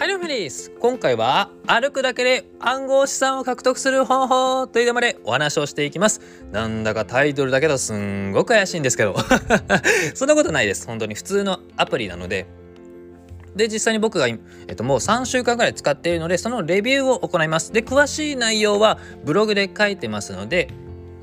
はい、どうもです。今回は歩くだけで暗号資産を獲得する方法というテーマでお話をしていきます。なんだかタイトルだけどすんごく怪しいんですけど。そんなことないです。本当に普通のアプリなので。で、実際に僕が、えっと、もう3週間ぐらい使っているので、そのレビューを行います。で、詳しい内容はブログで書いてますので、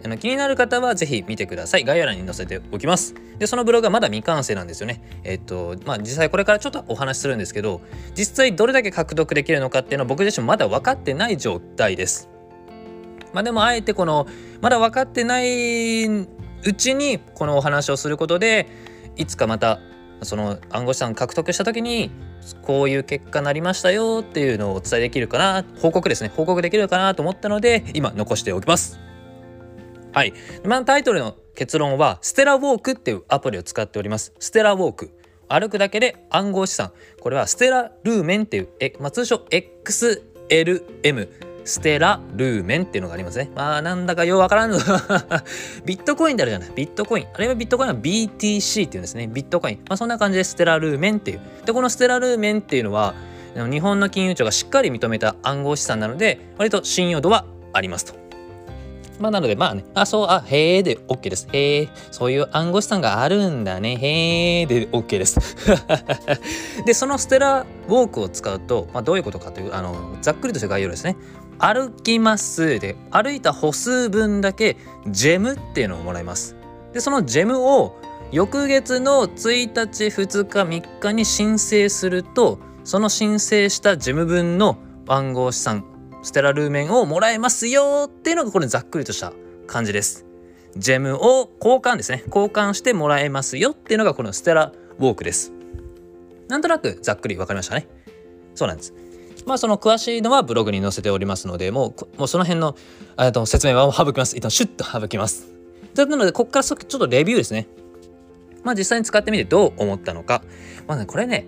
あの気になる方はぜひ見てください。概要欄に載せておきます。で、そのブログはまだ未完成なんですよね。えっと、まあ実際これからちょっとお話しするんですけど、実際どれだけ獲得できるのかっていうのは僕自身まだ分かってない状態です。まあでもあえてこの、まだ分かってないうちにこのお話をすることで、いつかまたその暗号資産獲得した時にこういう結果になりましたよっていうのをお伝えできるかな報告ですね報告できるかなと思ったので今残しておきますはい。今のタイトルの結論は、ステラウォークっていうアプリを使っております。ステラウォーク。歩くだけで暗号資産。これはステラルーメンっていう、えまあ、通称 XLM。ステラルーメンっていうのがありますね。まあなんだかようわからんの。ビットコインであるじゃない。ビットコイン。あれはビットコインは BTC っていうんですね。ビットコイン。まあそんな感じでステラルーメンっていう。で、このステラルーメンっていうのは、日本の金融庁がしっかり認めた暗号資産なので、割と信用度はありますと。まあ、なので、まあね、あ、そう、あ、へえで OK です。へえ、そういう暗号資産があるんだね。へえで OK です。で、そのステラウォークを使うと、まあ、どういうことかという、あの、ざっくりとした概要ですね。歩きますで、歩いた歩数分だけジェムっていうのをもらいます。で、そのジェムを翌月の1日、2日、3日に申請すると、その申請したジェム分の暗号資産ステラルーメンをもらえますよっていうのがこれざっくりとした感じです。ジェムを交換ですね。交換してもらえますよっていうのがこのステラウォークです。なんとなくざっくり分かりましたね。そうなんです。まあその詳しいのはブログに載せておりますので、もうもうその辺のと説明は省きます。一旦シュッと省きます。なので、ここからちょっとレビューですね。まあ実際に使ってみてどう思ったのか。まあね、これね、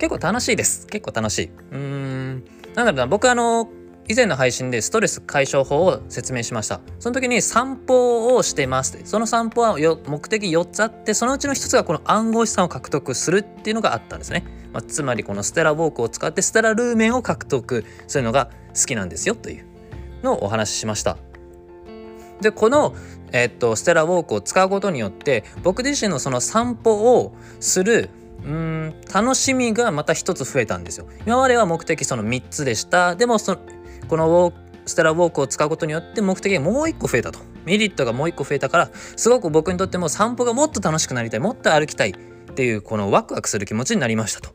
結構楽しいです。結構楽しい。うーん。なんだろうな、僕あの、以前の配信でストレス解消法を説明しました。その時に散歩をしてますその散歩は目的4つあってそのうちの1つがこの暗号資産を獲得するっていうのがあったんですね、まあ、つまりこのステラウォークを使ってステラルーメンを獲得するのが好きなんですよというのをお話ししました。でこの、えー、っとステラウォークを使うことによって僕自身のその散歩をするうん楽しみがまた一つ増えたんですよ。今までは目的その3つでした。でもそのこのウォーステラウォークを使うことによって目的がもう一個増えたと。メリットがもう一個増えたからすごく僕にとっても散歩がもっと楽しくなりたいもっと歩きたいっていうこのワクワクする気持ちになりましたと。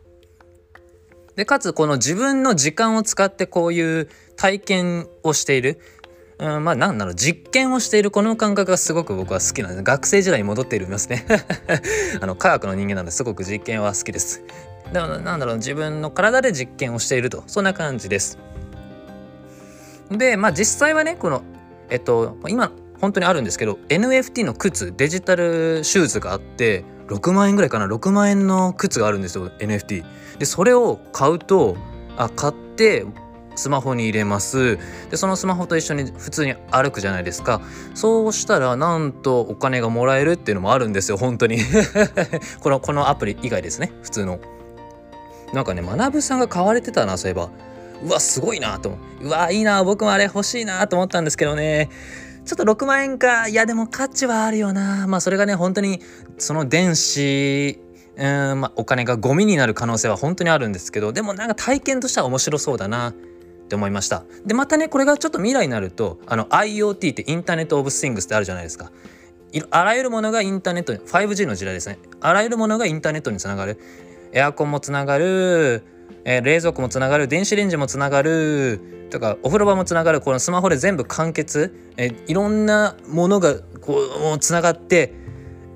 でかつこの自分の時間を使ってこういう体験をしているうん、まあ何だろう実験をしているこの感覚がすごく僕は好きなんです。学生時代に戻っていますね。あの科学の人間なんですごく実験は好きです。だからなんだろう自分の体で実験をしていると。そんな感じです。で、まあ実際はね、この、えっと、今、本当にあるんですけど、NFT の靴、デジタルシューズがあって、6万円ぐらいかな、6万円の靴があるんですよ、NFT。で、それを買うと、あ、買って、スマホに入れます。でそのスマホと一緒に普通に歩くじゃないですか。そうしたらなんとお金がもらえるっていうのもあるんですよ本当に。このこのアプリ以外ですね普通の。なんかね学さんが買われてたなそういえば。うわすごいなと思う。わいいな僕もあれ欲しいなと思ったんですけどね。ちょっと6万円かいやでも価値はあるよな。まあそれがね本当にその電子うんまあ、お金がゴミになる可能性は本当にあるんですけどでもなんか体験としては面白そうだな。って思いました。でまたねこれがちょっと未来になるとあの IoT ってインターネット・オブ・スイングスってあるじゃないですか。あらゆるものがインターネット 5G の時代ですね。あらゆるものがインターネットにつながる。エアコンもつながる。えー、冷蔵庫もつながる電子レンジもつながるとかお風呂場もつながるこのスマホで全部完結、えー、いろんなものがこうつながって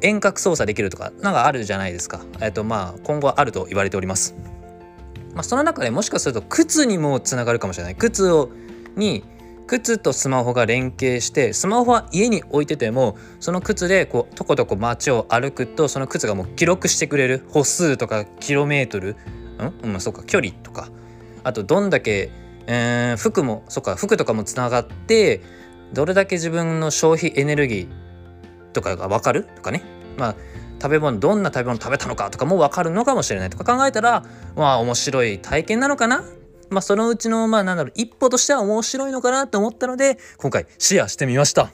遠隔操作できるとかなんかあるじゃないですか、えーとまあ、今後はあると言われております。まあ、その中でもしかすると靴にもつながるかもしれない。靴をに靴とスマホが連携してスマホは家に置いててもその靴でこうとことこ街を歩くとその靴がもう記録してくれる歩数とかキロメートルん？まあそうか距離とかあとどんだけ、えー、服もそうか服とかもつながってどれだけ自分の消費エネルギーとかが分かるとかねまあ食べ物どんな食べ物食べたのかとかも分かるのかもしれないとか考えたらまあ面白い体験なのかなまあそのうちのまあなんだろう一歩としては面白いのかなと思ったので今回シェアしてみました。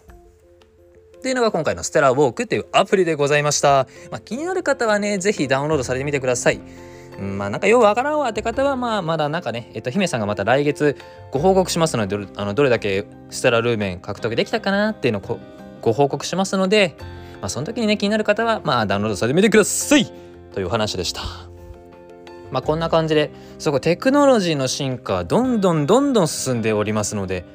っていうのが今回のステラウォークっていうアプリでございました。まあ、気になる方はね、是非ダウンロードされてみてください。まあなんかようわからんわって方はまあまだなんかね、えっと、姫さんがまた来月ご報告しますのでどあのどれだけステラルーメン獲得できたかなっていうのをご報告しますので、まあ、その時にね気になる方はまあダウンロードされてみてくださいというお話でした。まあこんな感じですごいテクノロジーの進化どんどんどんどん進んでおりますので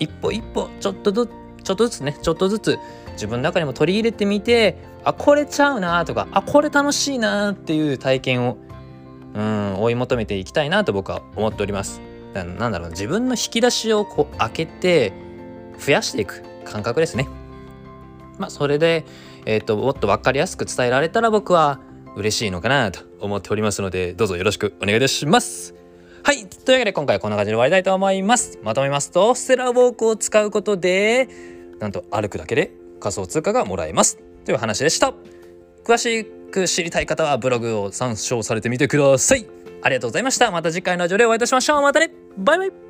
一歩一歩ちょっとずつちょっとずつねちょっとずつ自分の中にも取り入れてみてあこれちゃうなとかあこれ楽しいなっていう体験をうん追い求めていきたいなと僕は思っております。なんだろう自分の引き出しをこう開けて増やしていく感覚ですね。まあそれで、えーと、もっと分かりやすく伝えられたら僕は嬉しいのかなと思っておりますのでどうぞよろしくお願いいたします。はいというわけで今回はこんな感じで終わりたいと思います。まとめますとステラウォークを使うことでなんと歩くだけで仮想通貨がもらえます。という話でした。詳しいく知りたい方はブログを参照されてみてください。ありがとうございました。また次回のラジオでお会いいたしましょう。またね。バイバイ。